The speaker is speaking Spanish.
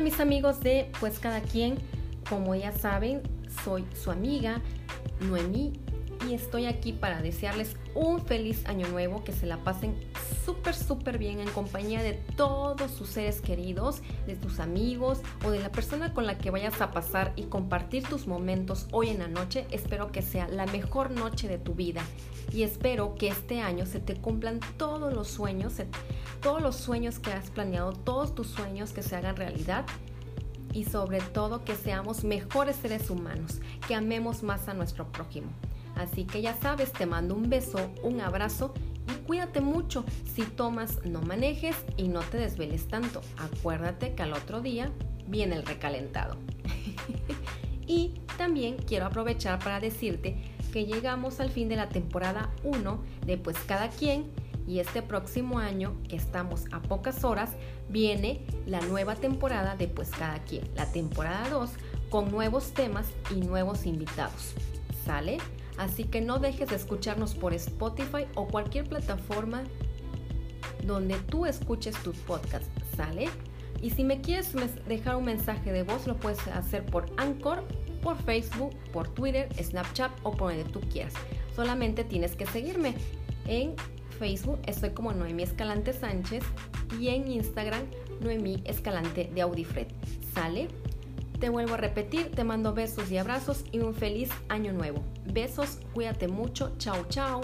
mis amigos de Pues Cada Quien, como ya saben, soy su amiga Noemí y estoy aquí para desearles un feliz año nuevo, que se la pasen súper, súper bien en compañía de todos sus seres queridos, de tus amigos o de la persona con la que vayas a pasar y compartir tus momentos hoy en la noche. Espero que sea la mejor noche de tu vida y espero que este año se te cumplan todos los sueños, todos los sueños que has planeado, todos tus sueños que se hagan realidad y sobre todo que seamos mejores seres humanos, que amemos más a nuestro prójimo. Así que ya sabes, te mando un beso, un abrazo y cuídate mucho. Si tomas, no manejes y no te desveles tanto. Acuérdate que al otro día viene el recalentado. y también quiero aprovechar para decirte que llegamos al fin de la temporada 1 de Pues Cada Quien y este próximo año, que estamos a pocas horas, viene la nueva temporada de Pues Cada Quien, la temporada 2, con nuevos temas y nuevos invitados. ¿Sale? Así que no dejes de escucharnos por Spotify o cualquier plataforma donde tú escuches tus podcasts, ¿sale? Y si me quieres dejar un mensaje de voz, lo puedes hacer por Anchor, por Facebook, por Twitter, Snapchat o por donde tú quieras. Solamente tienes que seguirme. En Facebook estoy como Noemí Escalante Sánchez y en Instagram Noemí Escalante de Audifred. ¿Sale? Te vuelvo a repetir, te mando besos y abrazos y un feliz año nuevo. Besos, cuídate mucho, chao chao.